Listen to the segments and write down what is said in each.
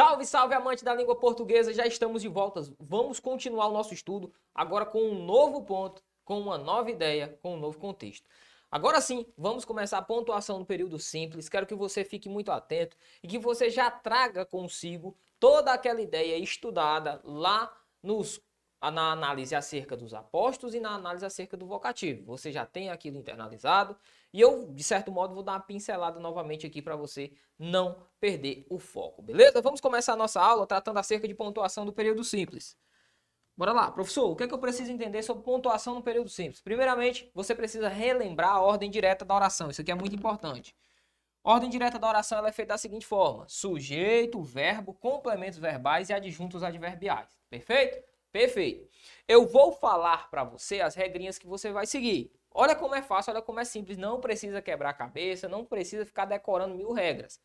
Salve, salve, amante da língua portuguesa! Já estamos de volta. Vamos continuar o nosso estudo agora com um novo ponto, com uma nova ideia, com um novo contexto. Agora sim, vamos começar a pontuação no período simples. Quero que você fique muito atento e que você já traga consigo toda aquela ideia estudada lá nos na análise acerca dos apostos e na análise acerca do vocativo. Você já tem aquilo internalizado e eu, de certo modo, vou dar uma pincelada novamente aqui para você não perder o foco, beleza? Vamos começar a nossa aula tratando acerca de pontuação do período simples. Bora lá, professor, o que é que eu preciso entender sobre pontuação no período simples? Primeiramente, você precisa relembrar a ordem direta da oração, isso aqui é muito importante. Ordem direta da oração é feita da seguinte forma: sujeito, verbo, complementos verbais e adjuntos adverbiais. Perfeito? Perfeito. Eu vou falar para você as regrinhas que você vai seguir. Olha como é fácil, olha como é simples. Não precisa quebrar a cabeça, não precisa ficar decorando mil regras.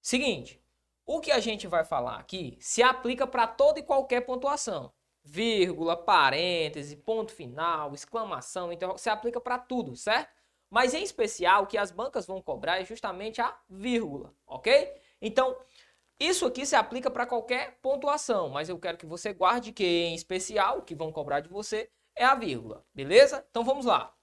Seguinte, o que a gente vai falar aqui se aplica para toda e qualquer pontuação. Vírgula, parêntese, ponto final, exclamação, então se aplica para tudo, certo? Mas em especial, o que as bancas vão cobrar é justamente a vírgula, ok? Então, isso aqui se aplica para qualquer pontuação, mas eu quero que você guarde que, em especial, o que vão cobrar de você é a vírgula, beleza? Então vamos lá.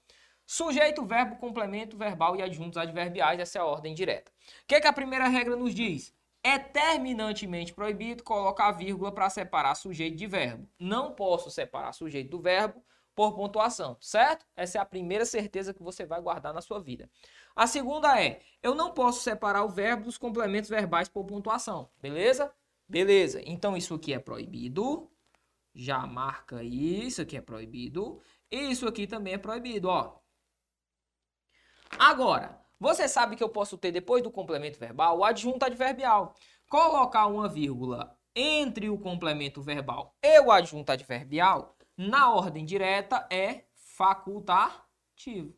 Sujeito, verbo, complemento, verbal e adjuntos adverbiais, essa é a ordem direta. O que, é que a primeira regra nos diz? É terminantemente proibido colocar vírgula para separar sujeito de verbo. Não posso separar sujeito do verbo por pontuação, certo? Essa é a primeira certeza que você vai guardar na sua vida. A segunda é, eu não posso separar o verbo dos complementos verbais por pontuação, beleza? Beleza, então isso aqui é proibido, já marca isso aqui é proibido, e isso aqui também é proibido, ó. Agora, você sabe que eu posso ter depois do complemento verbal o adjunto adverbial. Colocar uma vírgula entre o complemento verbal e o adjunto adverbial na ordem direta é facultativo.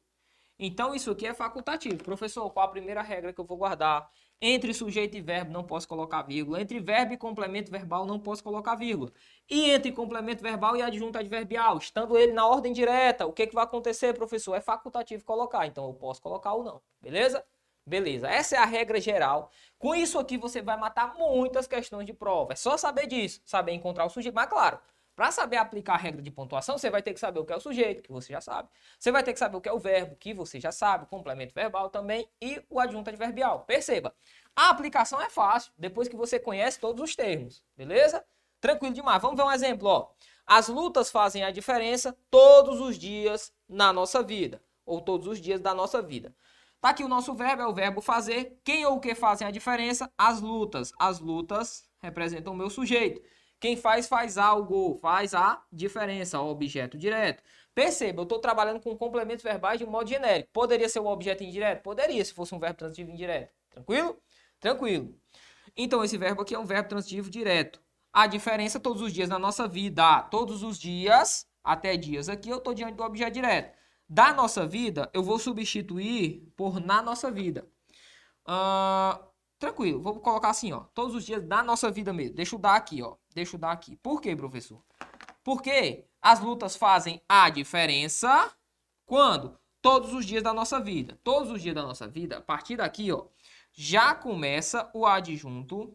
Então, isso aqui é facultativo. Professor, qual a primeira regra que eu vou guardar? Entre sujeito e verbo não posso colocar vírgula. Entre verbo e complemento verbal não posso colocar vírgula. E entre complemento verbal e adjunto adverbial, estando ele na ordem direta, o que, que vai acontecer, professor? É facultativo colocar. Então, eu posso colocar ou não. Beleza? Beleza. Essa é a regra geral. Com isso aqui, você vai matar muitas questões de prova. É só saber disso. Saber encontrar o sujeito. Mas, claro, para saber aplicar a regra de pontuação, você vai ter que saber o que é o sujeito, que você já sabe. Você vai ter que saber o que é o verbo, que você já sabe, o complemento verbal também e o adjunto adverbial. Perceba, a aplicação é fácil, depois que você conhece todos os termos, beleza? Tranquilo demais. Vamos ver um exemplo, ó. As lutas fazem a diferença todos os dias na nossa vida, ou todos os dias da nossa vida. Tá aqui o nosso verbo, é o verbo fazer. Quem ou o que fazem a diferença? As lutas. As lutas representam o meu sujeito. Quem faz, faz algo, faz a diferença, o objeto direto. Perceba, eu estou trabalhando com complementos verbais de um modo genérico. Poderia ser um objeto indireto? Poderia, se fosse um verbo transitivo indireto. Tranquilo? Tranquilo. Então, esse verbo aqui é um verbo transitivo direto. A diferença todos os dias na nossa vida. Todos os dias, até dias aqui, eu estou diante do objeto direto. Da nossa vida, eu vou substituir por na nossa vida. Uh, Tranquilo, vou colocar assim, ó. Todos os dias da nossa vida mesmo. Deixa eu dar aqui, ó. Deixa eu dar aqui. Por quê, professor? Porque as lutas fazem a diferença quando? Todos os dias da nossa vida. Todos os dias da nossa vida, a partir daqui, ó, já começa o adjunto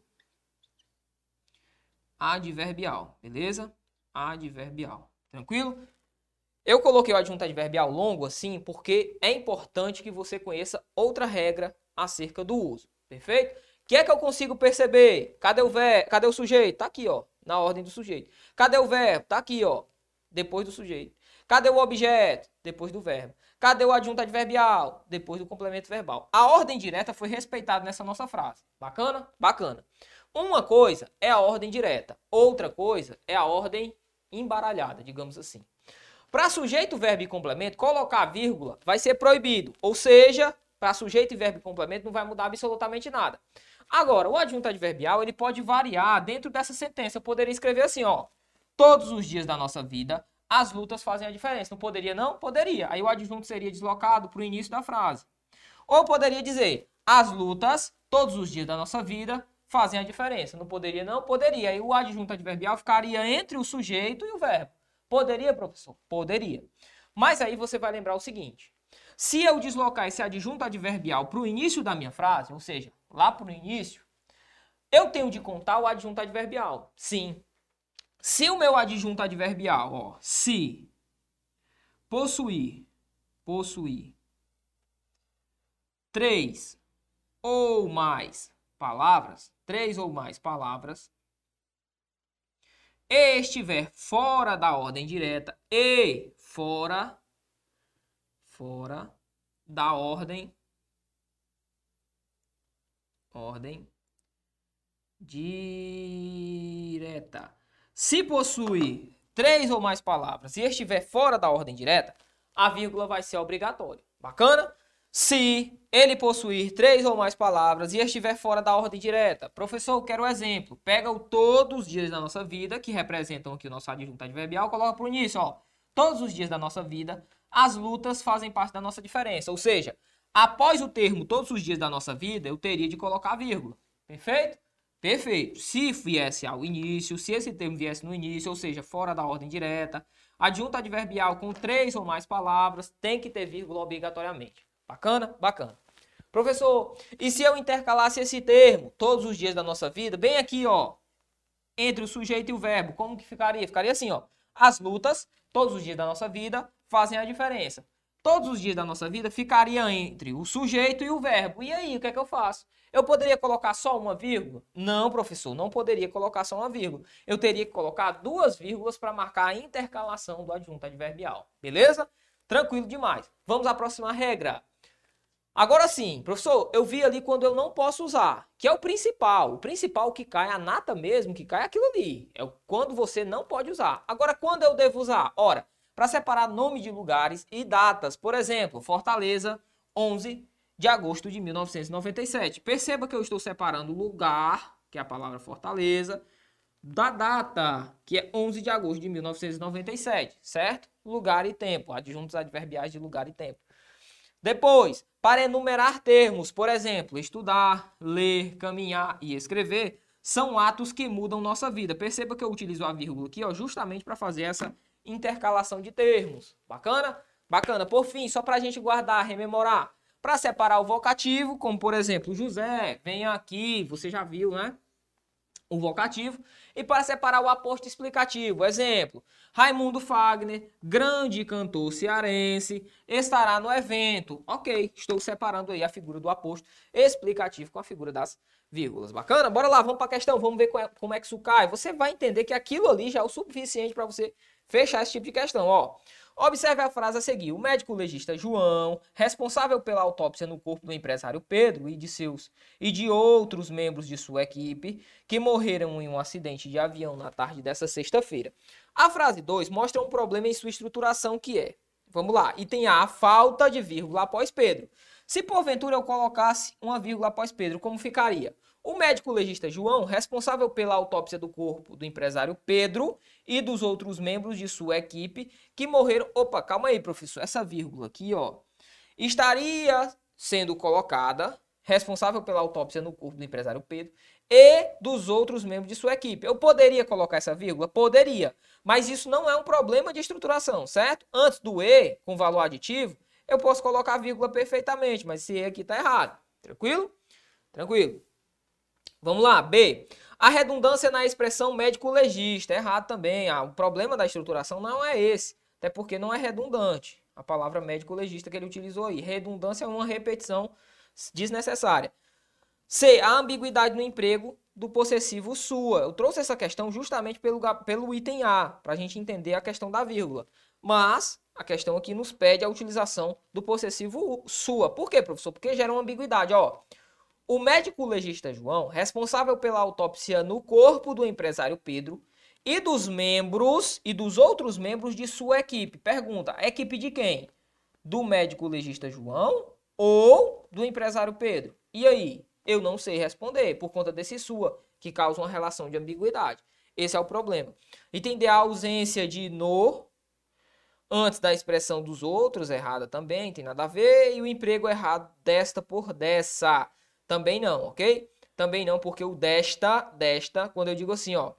adverbial, beleza? Adverbial. Tranquilo? Eu coloquei o adjunto adverbial longo assim porque é importante que você conheça outra regra acerca do uso. Perfeito? O que é que eu consigo perceber? Cadê o verbo? Cadê o sujeito? Tá aqui, ó, na ordem do sujeito. Cadê o verbo? Tá aqui, ó, depois do sujeito. Cadê o objeto? Depois do verbo. Cadê o adjunto adverbial? Depois do complemento verbal. A ordem direta foi respeitada nessa nossa frase. Bacana? Bacana. Uma coisa é a ordem direta, outra coisa é a ordem embaralhada, digamos assim. Para sujeito, verbo e complemento, colocar vírgula vai ser proibido, ou seja, para sujeito e verbo complemento não vai mudar absolutamente nada. Agora, o adjunto adverbial, ele pode variar dentro dessa sentença. Eu poderia escrever assim, ó. Todos os dias da nossa vida, as lutas fazem a diferença. Não poderia não? Poderia. Aí o adjunto seria deslocado para o início da frase. Ou poderia dizer, as lutas, todos os dias da nossa vida, fazem a diferença. Não poderia não? Poderia. Aí o adjunto adverbial ficaria entre o sujeito e o verbo. Poderia, professor? Poderia. Mas aí você vai lembrar o seguinte. Se eu deslocar esse adjunto adverbial para o início da minha frase, ou seja, lá para o início, Eu tenho de contar o adjunto adverbial. Sim. Se o meu adjunto adverbial, ó, se possuir, possuir três ou mais palavras, três ou mais palavras, estiver fora da ordem direta e fora fora da ordem ordem direta. Se possui três ou mais palavras e estiver fora da ordem direta, a vírgula vai ser obrigatória. Bacana? Se ele possuir três ou mais palavras e estiver fora da ordem direta. Professor, eu quero um exemplo. Pega o todos os dias da nossa vida, que representam aqui o nosso adjunto adverbial, coloca por início, ó. Todos os dias da nossa vida, as lutas fazem parte da nossa diferença. Ou seja, após o termo todos os dias da nossa vida, eu teria de colocar vírgula. Perfeito? Perfeito. Se viesse ao início, se esse termo viesse no início, ou seja, fora da ordem direta, adjunto adverbial com três ou mais palavras, tem que ter vírgula obrigatoriamente. Bacana? Bacana. Professor, e se eu intercalasse esse termo todos os dias da nossa vida, bem aqui, ó, entre o sujeito e o verbo, como que ficaria? Ficaria assim, ó. As lutas, todos os dias da nossa vida, fazem a diferença. Todos os dias da nossa vida ficaria entre o sujeito e o verbo. E aí, o que é que eu faço? Eu poderia colocar só uma vírgula? Não, professor, não poderia colocar só uma vírgula. Eu teria que colocar duas vírgulas para marcar a intercalação do adjunto adverbial. Beleza? Tranquilo demais. Vamos à próxima regra. Agora sim, professor, eu vi ali quando eu não posso usar, que é o principal. O principal que cai, a nata mesmo, que cai é aquilo ali. É quando você não pode usar. Agora, quando eu devo usar? Ora, para separar nome de lugares e datas. Por exemplo, Fortaleza, 11 de agosto de 1997. Perceba que eu estou separando lugar, que é a palavra Fortaleza, da data, que é 11 de agosto de 1997, certo? Lugar e tempo, adjuntos adverbiais de lugar e tempo. Depois, para enumerar termos, por exemplo, estudar, ler, caminhar e escrever, são atos que mudam nossa vida. Perceba que eu utilizo a vírgula aqui, ó, justamente para fazer essa intercalação de termos. Bacana? Bacana. Por fim, só para a gente guardar, rememorar. Para separar o vocativo, como por exemplo, José, venha aqui, você já viu, né? O vocativo. E para separar o aposto explicativo, exemplo, Raimundo Fagner, grande cantor cearense, estará no evento. Ok, estou separando aí a figura do aposto explicativo com a figura das vírgulas. Bacana? Bora lá, vamos para a questão, vamos ver como é que isso cai. Você vai entender que aquilo ali já é o suficiente para você fechar esse tipo de questão. Ó, Observe a frase a seguir. O médico legista João, responsável pela autópsia no corpo do empresário Pedro e de seus e de outros membros de sua equipe que morreram em um acidente de avião na tarde dessa sexta-feira. A frase 2 mostra um problema em sua estruturação que é, vamos lá, e tem a falta de vírgula após Pedro. Se porventura eu colocasse uma vírgula após Pedro, como ficaria? O médico legista João, responsável pela autópsia do corpo do empresário Pedro e dos outros membros de sua equipe que morreram. Opa, calma aí, professor. Essa vírgula aqui, ó, estaria sendo colocada responsável pela autópsia no corpo do empresário Pedro e dos outros membros de sua equipe. Eu poderia colocar essa vírgula? Poderia. Mas isso não é um problema de estruturação, certo? Antes do E, com valor aditivo, eu posso colocar a vírgula perfeitamente, mas esse E aqui está errado. Tranquilo? Tranquilo. Vamos lá, B. A redundância na expressão médico-legista. Errado também. Ah, o problema da estruturação não é esse. Até porque não é redundante. A palavra médico-legista que ele utilizou aí. Redundância é uma repetição desnecessária. C. A ambiguidade no emprego do possessivo sua. Eu trouxe essa questão justamente pelo, pelo item A, para a gente entender a questão da vírgula. Mas a questão aqui nos pede a utilização do possessivo sua. Por quê, professor? Porque gera uma ambiguidade. Ó, o médico legista João, responsável pela autópsia no corpo do empresário Pedro e dos membros e dos outros membros de sua equipe. Pergunta: equipe de quem? Do médico legista João ou do empresário Pedro? E aí? Eu não sei responder por conta desse sua, que causa uma relação de ambiguidade. Esse é o problema. Entender a ausência de no antes da expressão dos outros, errada também, tem nada a ver, e o emprego errado desta por dessa. Também não, ok? Também não, porque o desta, desta, quando eu digo assim, ó,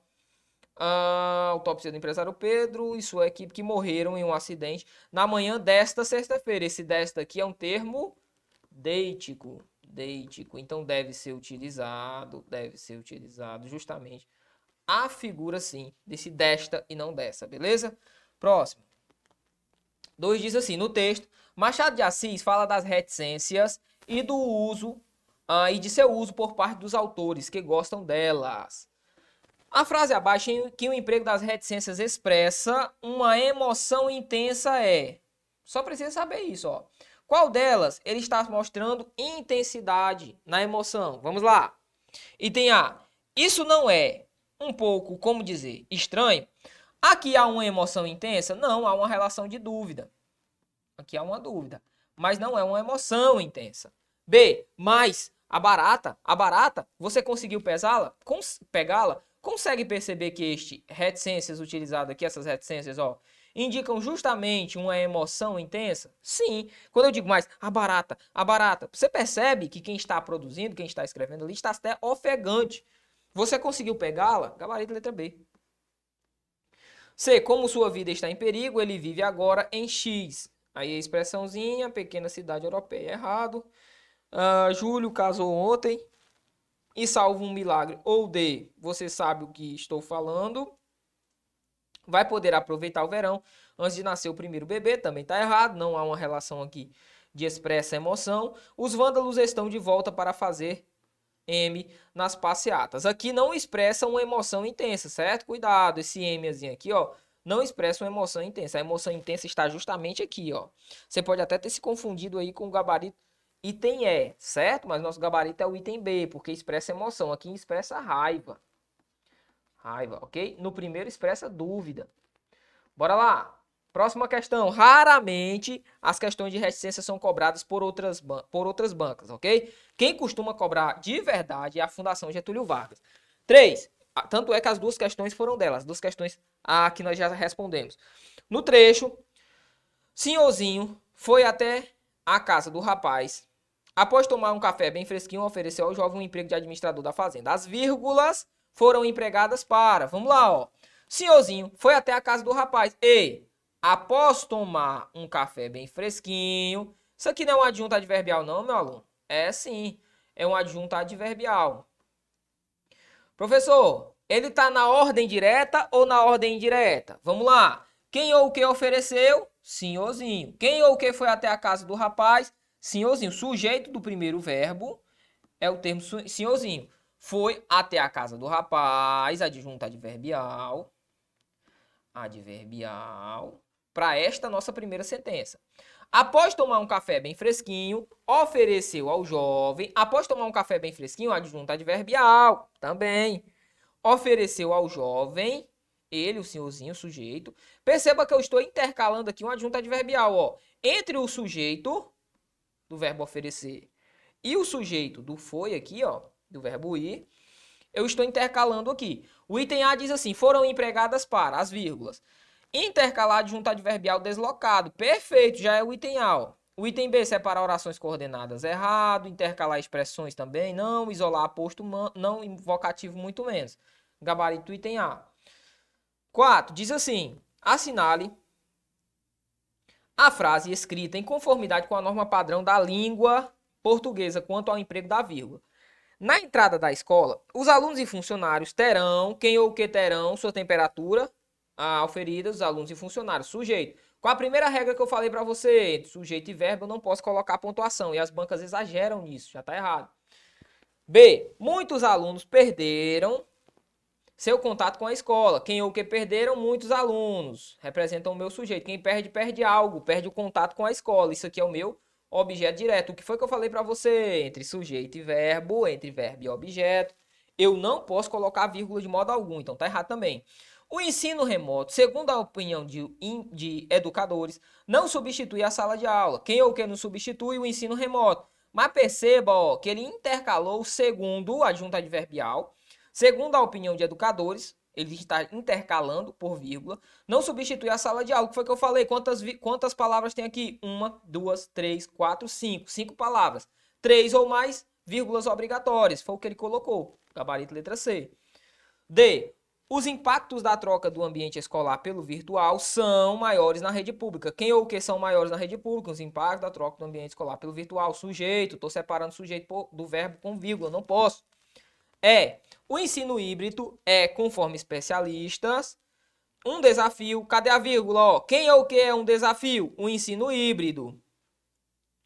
a autópsia do empresário Pedro e sua equipe que morreram em um acidente na manhã desta sexta-feira. Esse desta aqui é um termo deítico. deítico. Então deve ser utilizado, deve ser utilizado justamente a figura sim desse desta e não dessa, beleza? Próximo. 2 diz assim, no texto, Machado de Assis fala das reticências e do uso uh, e de seu uso por parte dos autores que gostam delas. A frase abaixo em que o emprego das reticências expressa uma emoção intensa é. Só precisa saber isso, ó. Qual delas ele está mostrando intensidade na emoção? Vamos lá. Item A. Isso não é um pouco, como dizer, estranho? Aqui há uma emoção intensa? Não, há uma relação de dúvida. Aqui há uma dúvida. Mas não é uma emoção intensa. B. Mas a barata, a barata, você conseguiu pesá-la? Cons pegá-la? Consegue perceber que este reticências utilizado aqui, essas reticências, ó, indicam justamente uma emoção intensa? Sim. Quando eu digo mais, a barata, a barata, você percebe que quem está produzindo, quem está escrevendo ali, está até ofegante. Você conseguiu pegá-la? Gabarito letra B. C. Como sua vida está em perigo, ele vive agora em X. Aí a expressãozinha, pequena cidade europeia, errado. Uh, Júlio casou ontem e salvo um milagre. Ou D. Você sabe o que estou falando vai poder aproveitar o verão antes de nascer o primeiro bebê, também está errado, não há uma relação aqui de expressa emoção. Os vândalos estão de volta para fazer M nas passeatas. Aqui não expressa uma emoção intensa, certo? Cuidado, esse M aqui, ó, não expressa uma emoção intensa. A emoção intensa está justamente aqui, ó. Você pode até ter se confundido aí com o gabarito item E, certo? Mas nosso gabarito é o item B, porque expressa emoção. Aqui expressa raiva raiva, ok? No primeiro expressa dúvida. Bora lá. Próxima questão. Raramente as questões de reticência são cobradas por outras, por outras bancas, ok? Quem costuma cobrar de verdade é a Fundação Getúlio Vargas. 3. Tanto é que as duas questões foram delas, as duas questões a que nós já respondemos. No trecho, senhorzinho foi até a casa do rapaz. Após tomar um café bem fresquinho, ofereceu ao jovem um emprego de administrador da fazenda. As vírgulas foram empregadas para. Vamos lá, ó. Senhorzinho foi até a casa do rapaz. Ei, após tomar um café bem fresquinho. Isso aqui não é um adjunto adverbial, não, meu aluno? É sim, é um adjunto adverbial. Professor, ele está na ordem direta ou na ordem indireta? Vamos lá. Quem ou o que ofereceu? Senhorzinho. Quem ou o que foi até a casa do rapaz? Senhorzinho. Sujeito do primeiro verbo é o termo senhorzinho foi até a casa do rapaz, adjunto adverbial, adverbial, para esta nossa primeira sentença. Após tomar um café bem fresquinho, ofereceu ao jovem, após tomar um café bem fresquinho, adjunto adverbial, também, ofereceu ao jovem, ele, o senhorzinho, o sujeito. Perceba que eu estou intercalando aqui um adjunto adverbial, ó, entre o sujeito do verbo oferecer e o sujeito do foi aqui, ó, do verbo ir, eu estou intercalando aqui. O item A diz assim: foram empregadas para as vírgulas. Intercalar junto adverbial deslocado. Perfeito, já é o item A. Ó. O item B, separar orações coordenadas errado, intercalar expressões também, não, isolar aposto não, invocativo muito menos. Gabarito item A. 4. Diz assim: assinale a frase escrita em conformidade com a norma padrão da língua portuguesa quanto ao emprego da vírgula. Na entrada da escola, os alunos e funcionários terão, quem ou que terão, sua temperatura auferida, os alunos e funcionários. Sujeito. Qual a primeira regra que eu falei para você? Sujeito e verbo eu não posso colocar pontuação. E as bancas exageram nisso, já está errado. B. Muitos alunos perderam seu contato com a escola. Quem ou que perderam? Muitos alunos. Representam o meu sujeito. Quem perde, perde algo. Perde o contato com a escola. Isso aqui é o meu objeto direto. O que foi que eu falei para você? Entre sujeito e verbo, entre verbo e objeto. Eu não posso colocar vírgula de modo algum, então tá errado também. O ensino remoto, segundo a opinião de, de educadores, não substitui a sala de aula. Quem ou quem não substitui o ensino remoto? Mas perceba ó, que ele intercalou segundo a junta adverbial, segundo a opinião de educadores, ele está intercalando por vírgula. Não substitui a sala de aula. O que foi que eu falei? Quantas, quantas palavras tem aqui? Uma, duas, três, quatro, cinco. Cinco palavras. Três ou mais vírgulas obrigatórias. Foi o que ele colocou. Gabarito letra C. D. Os impactos da troca do ambiente escolar pelo virtual são maiores na rede pública. Quem ou o que são maiores na rede pública? Os impactos da troca do ambiente escolar pelo virtual. Sujeito, estou separando sujeito do verbo com vírgula, não posso. É, o ensino híbrido é, conforme especialistas, um desafio. Cadê a vírgula? Ó, quem ou o que é um desafio? O ensino híbrido.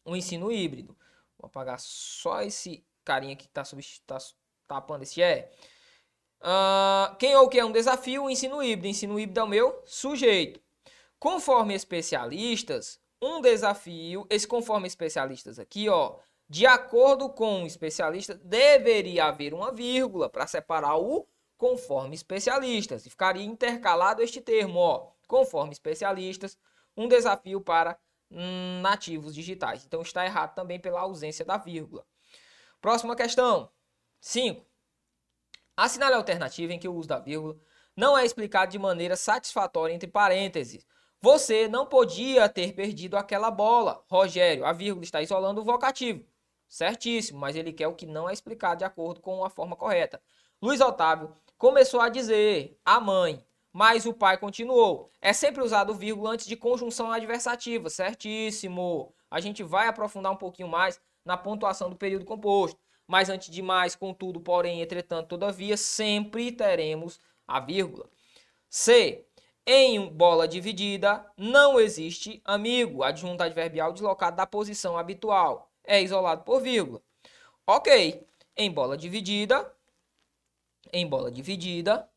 O ensino híbrido. Vou apagar só esse carinha que está tá tapando esse é. Uh, quem ou o que é um desafio? O ensino híbrido. Ensino híbrido é o meu sujeito. Conforme especialistas, um desafio, esse conforme especialistas aqui, ó, de acordo com o especialista, deveria haver uma vírgula para separar o conforme especialistas. E ficaria intercalado este termo, ó, conforme especialistas, um desafio para hum, nativos digitais. Então está errado também pela ausência da vírgula. Próxima questão. 5. Assinale a alternativa em que o uso da vírgula não é explicado de maneira satisfatória entre parênteses. Você não podia ter perdido aquela bola. Rogério, a vírgula está isolando o vocativo. Certíssimo, mas ele quer o que não é explicado de acordo com a forma correta. Luiz Otávio começou a dizer a mãe, mas o pai continuou. É sempre usado vírgula antes de conjunção adversativa. Certíssimo. A gente vai aprofundar um pouquinho mais na pontuação do período composto. Mas antes de mais, contudo, porém, entretanto, todavia, sempre teremos a vírgula. C. Em bola dividida, não existe amigo. Adjunto adverbial deslocado da posição habitual. É isolado por vírgula. Ok. Em bola dividida, em bola dividida,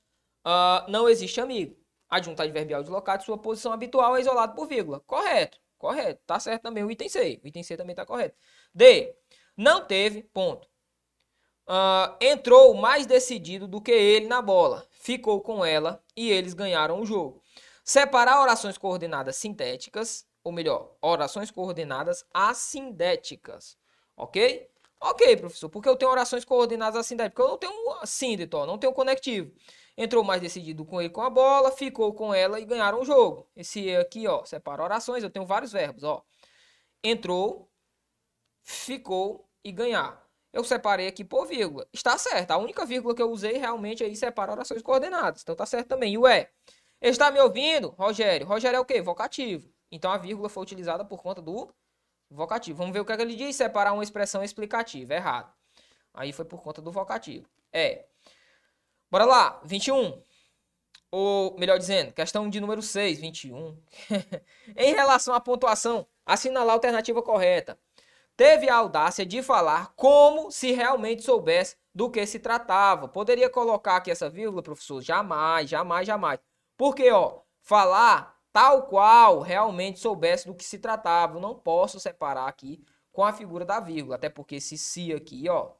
uh, não existe amigo. Adjunto adverbial deslocado de sua posição habitual é isolado por vírgula. Correto. Correto. Tá certo também o item C. O item C também tá correto. D. Não teve, ponto uh, entrou mais decidido do que ele na bola, ficou com ela e eles ganharam o jogo. Separar orações coordenadas sintéticas, ou melhor, orações coordenadas assindéticas, ok? Ok, professor, porque eu tenho orações coordenadas assindéticas, eu não tenho um assíndito, não tenho conectivo. Entrou mais decidido com ele com a bola, ficou com ela e ganharam o jogo. Esse aqui, ó, separa orações, eu tenho vários verbos, ó. Entrou, ficou e ganhar eu separei aqui por vírgula. Está certo. A única vírgula que eu usei realmente aí separa orações coordenadas. Então tá certo também. E o é. Está me ouvindo, Rogério? Rogério é o quê? Vocativo. Então a vírgula foi utilizada por conta do vocativo. Vamos ver o que, é que ele diz. Separar uma expressão explicativa. Errado. Aí foi por conta do vocativo. É. Bora lá. 21. Ou, melhor dizendo, questão de número 6, 21. em relação à pontuação, assinalar a alternativa correta teve a audácia de falar como se realmente soubesse do que se tratava. Poderia colocar aqui essa vírgula, professor? Jamais, jamais, jamais. Porque, ó, falar tal qual realmente soubesse do que se tratava. Eu não posso separar aqui com a figura da vírgula, até porque esse se aqui, ó,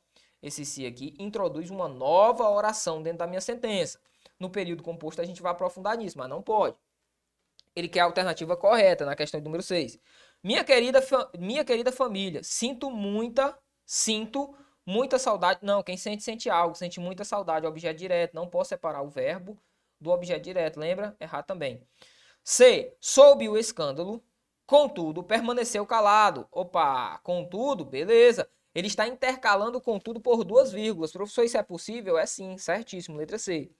esse se aqui introduz uma nova oração dentro da minha sentença. No período composto a gente vai aprofundar nisso, mas não pode. Ele quer a alternativa correta na questão número 6. Minha querida, minha querida família, sinto muita, sinto muita saudade. Não, quem sente, sente algo. Sente muita saudade, objeto direto. Não posso separar o verbo do objeto direto. Lembra? Errar também. C. Soube o escândalo, contudo, permaneceu calado. Opa, contudo, beleza. Ele está intercalando contudo por duas vírgulas. Professor, isso é possível? É sim, certíssimo. Letra C.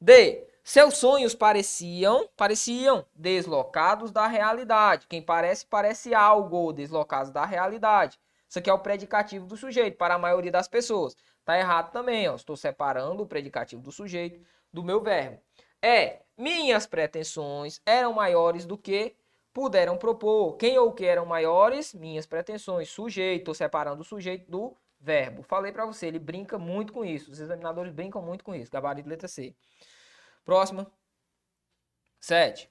D. Seus sonhos pareciam, pareciam deslocados da realidade. Quem parece, parece algo deslocados da realidade. Isso aqui é o predicativo do sujeito para a maioria das pessoas. Tá errado também, ó. Estou separando o predicativo do sujeito do meu verbo. É, minhas pretensões eram maiores do que puderam propor. Quem ou que eram maiores? Minhas pretensões. Sujeito, separando o sujeito do verbo. Falei para você, ele brinca muito com isso. Os examinadores brincam muito com isso. Gabarito letra C. Próxima. 7.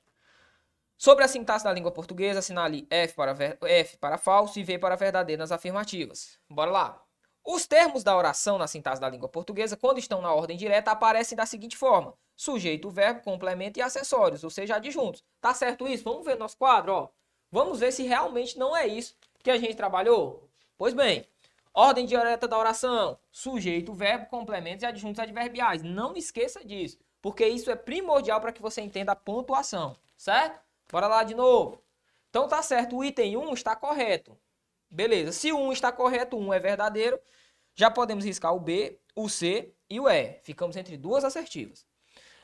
Sobre a sintaxe da língua portuguesa, assinale F para, F para falso e V para verdadeiro nas afirmativas. Bora lá. Os termos da oração na sintaxe da língua portuguesa, quando estão na ordem direta, aparecem da seguinte forma: sujeito, verbo, complemento e acessórios, ou seja, adjuntos. Tá certo isso? Vamos ver nosso quadro, ó. Vamos ver se realmente não é isso que a gente trabalhou. Pois bem, ordem direta da oração: sujeito, verbo, complementos e adjuntos adverbiais. Não esqueça disso porque isso é primordial para que você entenda a pontuação, certo? Bora lá de novo. Então tá certo, o item 1 está correto. Beleza, se 1 está correto, 1 é verdadeiro, já podemos riscar o B, o C e o E. Ficamos entre duas assertivas.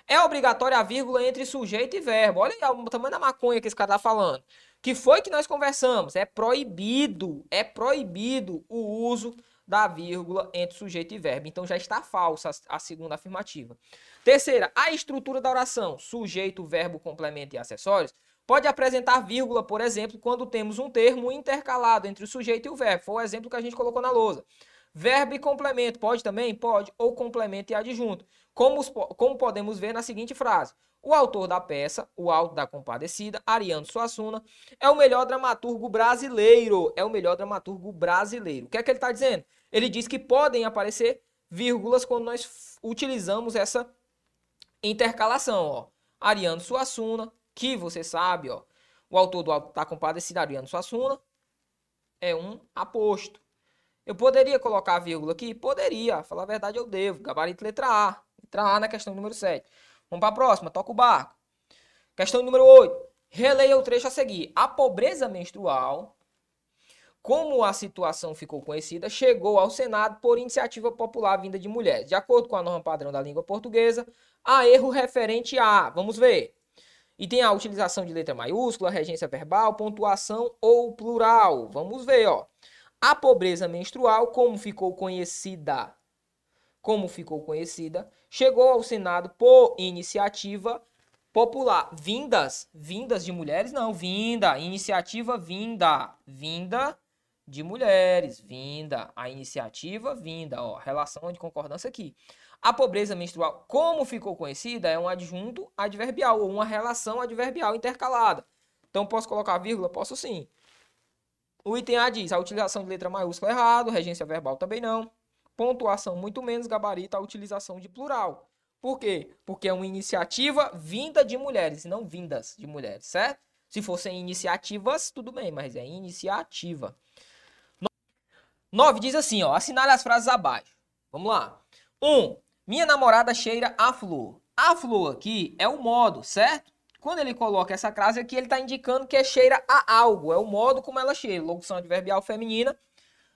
É obrigatória a vírgula entre sujeito e verbo. Olha aí o tamanho da maconha que esse cara tá falando. Que foi que nós conversamos? É proibido, é proibido o uso da vírgula entre sujeito e verbo. Então já está falsa a segunda afirmativa. Terceira, a estrutura da oração, sujeito, verbo, complemento e acessórios, pode apresentar vírgula, por exemplo, quando temos um termo intercalado entre o sujeito e o verbo. Foi o exemplo que a gente colocou na lousa. Verbo e complemento, pode também? Pode. Ou complemento e adjunto. Como, como podemos ver na seguinte frase. O autor da peça, o Alto da Compadecida, Ariano Suassuna, é o melhor dramaturgo brasileiro. É o melhor dramaturgo brasileiro. O que é que ele está dizendo? Ele diz que podem aparecer vírgulas quando nós utilizamos essa intercalação. Ó. Ariano Suassuna, que você sabe, ó, o autor do Alto da Compadecida, Ariano Suassuna, é um aposto. Eu poderia colocar a vírgula aqui? Poderia. Falar a verdade, eu devo. Gabarito letra A. Letra A na questão número 7. Vamos para a próxima, toca o barco. Questão número 8. Releia o trecho a seguir. A pobreza menstrual, como a situação ficou conhecida, chegou ao Senado por iniciativa popular vinda de mulheres. De acordo com a norma padrão da língua portuguesa, há erro referente a, vamos ver, e tem a utilização de letra maiúscula, regência verbal, pontuação ou plural. Vamos ver, ó. A pobreza menstrual, como ficou conhecida como ficou conhecida, chegou ao Senado por iniciativa popular. Vindas, vindas de mulheres? Não, vinda, iniciativa vinda, vinda de mulheres, vinda, a iniciativa vinda, ó, relação de concordância aqui. A pobreza menstrual, como ficou conhecida, é um adjunto adverbial ou uma relação adverbial intercalada. Então posso colocar vírgula? Posso sim. O item A diz: a utilização de letra maiúscula é errado, regência verbal também não pontuação muito menos gabarito a utilização de plural. Por quê? Porque é uma iniciativa vinda de mulheres, e não vindas de mulheres, certo? Se fossem iniciativas, tudo bem, mas é iniciativa. 9 diz assim, ó, assinale as frases abaixo. Vamos lá. 1. Um, minha namorada cheira a flor. A flor aqui é o modo, certo? Quando ele coloca essa frase aqui, ele está indicando que é cheira a algo. É o modo como ela cheira. Locução adverbial feminina,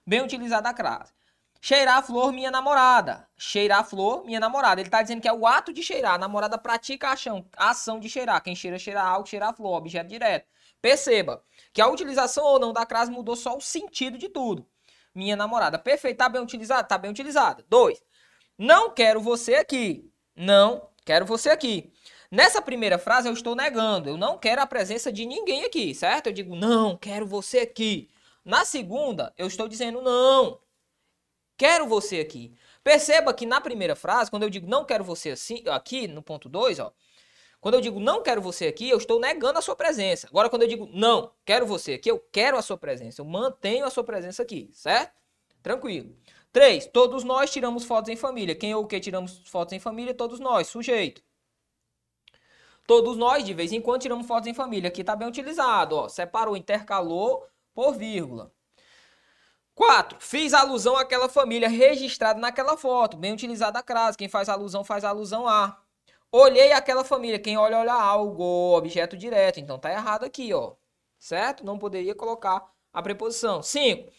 bem utilizada a frase. Cheirar a flor, minha namorada. Cheirar a flor, minha namorada. Ele está dizendo que é o ato de cheirar. A namorada pratica a ação, a ação de cheirar. Quem cheira, cheira algo, cheira a flor, objeto direto. Perceba que a utilização ou não da crase mudou só o sentido de tudo. Minha namorada. Perfeito. Tá bem utilizado? Tá bem utilizada. Dois. Não quero você aqui. Não quero você aqui. Nessa primeira frase eu estou negando. Eu não quero a presença de ninguém aqui, certo? Eu digo, não, quero você aqui. Na segunda, eu estou dizendo, não, Quero você aqui. Perceba que na primeira frase, quando eu digo não quero você assim, aqui, no ponto 2, ó. Quando eu digo não quero você aqui, eu estou negando a sua presença. Agora, quando eu digo não quero você aqui, eu quero a sua presença. Eu mantenho a sua presença aqui, certo? Tranquilo. 3. Todos nós tiramos fotos em família. Quem ou o que tiramos fotos em família? Todos nós, sujeito. Todos nós, de vez em quando, tiramos fotos em família. Aqui está bem utilizado, ó. Separou, intercalou por vírgula. 4. Fiz alusão àquela família registrada naquela foto. Bem utilizada a crase. Quem faz alusão, faz alusão a. Olhei aquela família. Quem olha, olha algo. Objeto direto. Então tá errado aqui, ó. Certo? Não poderia colocar a preposição. 5.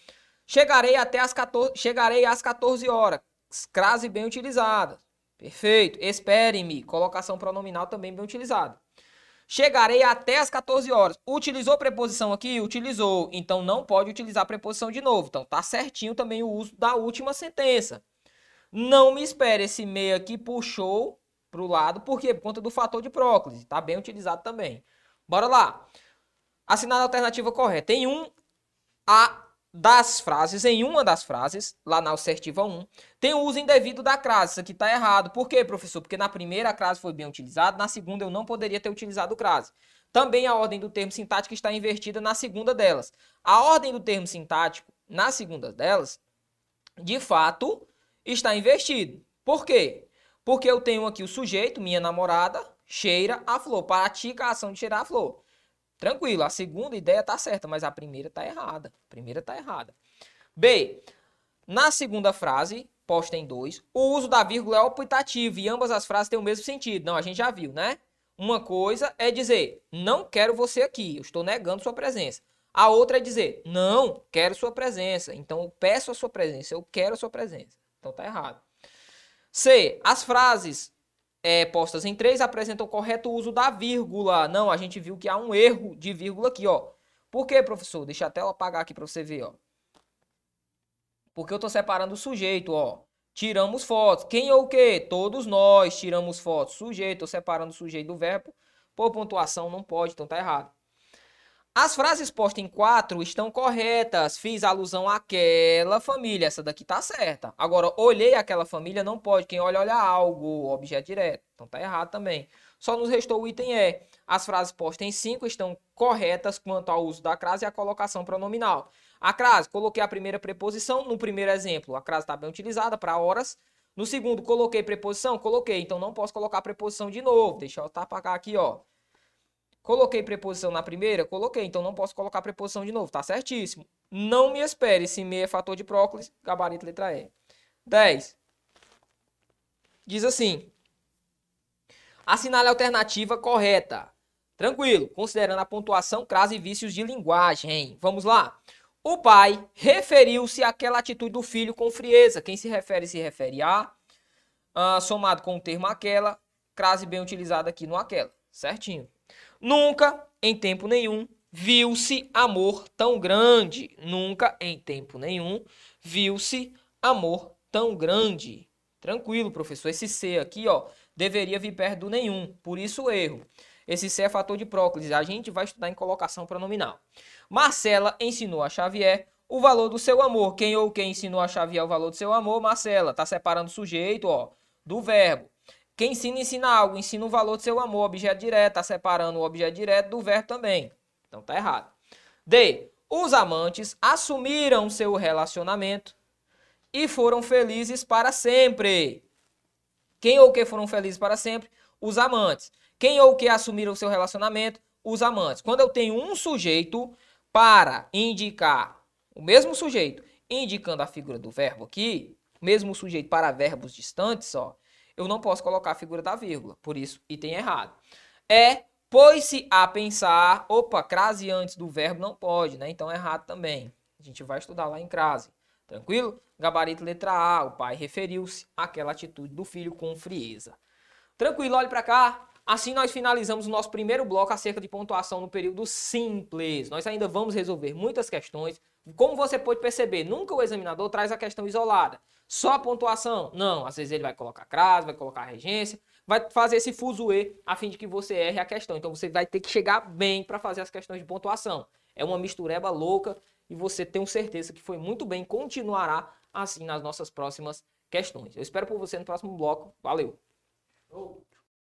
Chegarei até as 14, chegarei às 14 horas. Crase bem utilizada. Perfeito. Espere-me. Colocação pronominal também bem utilizada. Chegarei até as 14 horas. Utilizou preposição aqui? Utilizou. Então não pode utilizar preposição de novo. Então tá certinho também o uso da última sentença. Não me espere. Esse meio aqui puxou para o lado. Por quê? Por conta do fator de próclise. Tá bem utilizado também. Bora lá. Assinada a alternativa correta. Tem um a das frases, em uma das frases, lá na assertiva 1, tem o uso indevido da crase. Isso aqui está errado. Por quê, professor? Porque na primeira a crase foi bem utilizada, na segunda eu não poderia ter utilizado crase. Também a ordem do termo sintático está invertida na segunda delas. A ordem do termo sintático na segunda delas, de fato, está invertido. Por quê? Porque eu tenho aqui o sujeito, minha namorada, cheira a flor, pratica a ação de cheirar a flor. Tranquilo, a segunda ideia tá certa, mas a primeira tá errada. A primeira tá errada. B. Na segunda frase, posta em 2, o uso da vírgula é optativo e ambas as frases têm o mesmo sentido. Não, a gente já viu, né? Uma coisa é dizer, não quero você aqui, eu estou negando sua presença. A outra é dizer, não, quero sua presença. Então, eu peço a sua presença, eu quero a sua presença. Então, tá errado. C. As frases é, postas em 3 apresentam correto uso da vírgula. Não, a gente viu que há um erro de vírgula aqui, ó. Por quê, professor? Deixa até eu apagar aqui para você ver, ó. Porque eu estou separando o sujeito, ó. Tiramos fotos. Quem ou o quê? Todos nós tiramos fotos. Sujeito, estou separando o sujeito do verbo. Por pontuação não pode, então tá errado. As frases postas em 4 estão corretas. Fiz alusão àquela família. Essa daqui tá certa. Agora, olhei aquela família, não pode. Quem olha, olha algo. Objeto direto. Então tá errado também. Só nos restou o item E. As frases postas em 5 estão corretas quanto ao uso da crase e a colocação pronominal. A crase, coloquei a primeira preposição. No primeiro exemplo, a crase está bem utilizada para horas. No segundo, coloquei preposição? Coloquei. Então não posso colocar preposição de novo. Deixa eu apagar aqui, ó. Coloquei preposição na primeira? Coloquei, então não posso colocar preposição de novo, tá certíssimo. Não me espere, se me é fator de próclise, gabarito letra E. 10. Diz assim: Assinale a alternativa correta. Tranquilo, considerando a pontuação, crase e vícios de linguagem. Vamos lá. O pai referiu-se àquela atitude do filho com frieza. Quem se refere, se refere a, uh, somado com o termo aquela, crase bem utilizada aqui no aquela. Certinho. Nunca, em tempo nenhum, viu-se amor tão grande. Nunca, em tempo nenhum, viu-se amor tão grande. Tranquilo, professor. Esse C aqui, ó, deveria vir perto do nenhum. Por isso o erro. Esse C é fator de próclise. A gente vai estudar em colocação pronominal. Marcela ensinou a Xavier o valor do seu amor. Quem ou quem ensinou a Xavier o valor do seu amor? Marcela. Tá separando o sujeito, ó, do verbo. Quem ensina, ensina algo, ensina o valor do seu amor, objeto direto, tá separando o objeto direto do verbo também. Então tá errado. D. Os amantes assumiram seu relacionamento e foram felizes para sempre. Quem ou que foram felizes para sempre? Os amantes. Quem ou que assumiram seu relacionamento? Os amantes. Quando eu tenho um sujeito para indicar o mesmo sujeito, indicando a figura do verbo aqui, mesmo sujeito para verbos distantes, ó, eu não posso colocar a figura da vírgula. Por isso, item errado. É pôs-se a pensar. Opa, crase antes do verbo não pode, né? Então errado também. A gente vai estudar lá em crase. Tranquilo? Gabarito letra A. O pai referiu-se àquela atitude do filho com frieza. Tranquilo, olhe para cá. Assim nós finalizamos o nosso primeiro bloco acerca de pontuação no período simples. Nós ainda vamos resolver muitas questões. Como você pode perceber, nunca o examinador traz a questão isolada. Só a pontuação? Não, às vezes ele vai colocar crase, vai colocar regência, vai fazer esse fuzuê a fim de que você erre a questão. Então você vai ter que chegar bem para fazer as questões de pontuação. É uma mistureba louca e você tem certeza que foi muito bem, continuará assim nas nossas próximas questões. Eu espero por você no próximo bloco. Valeu!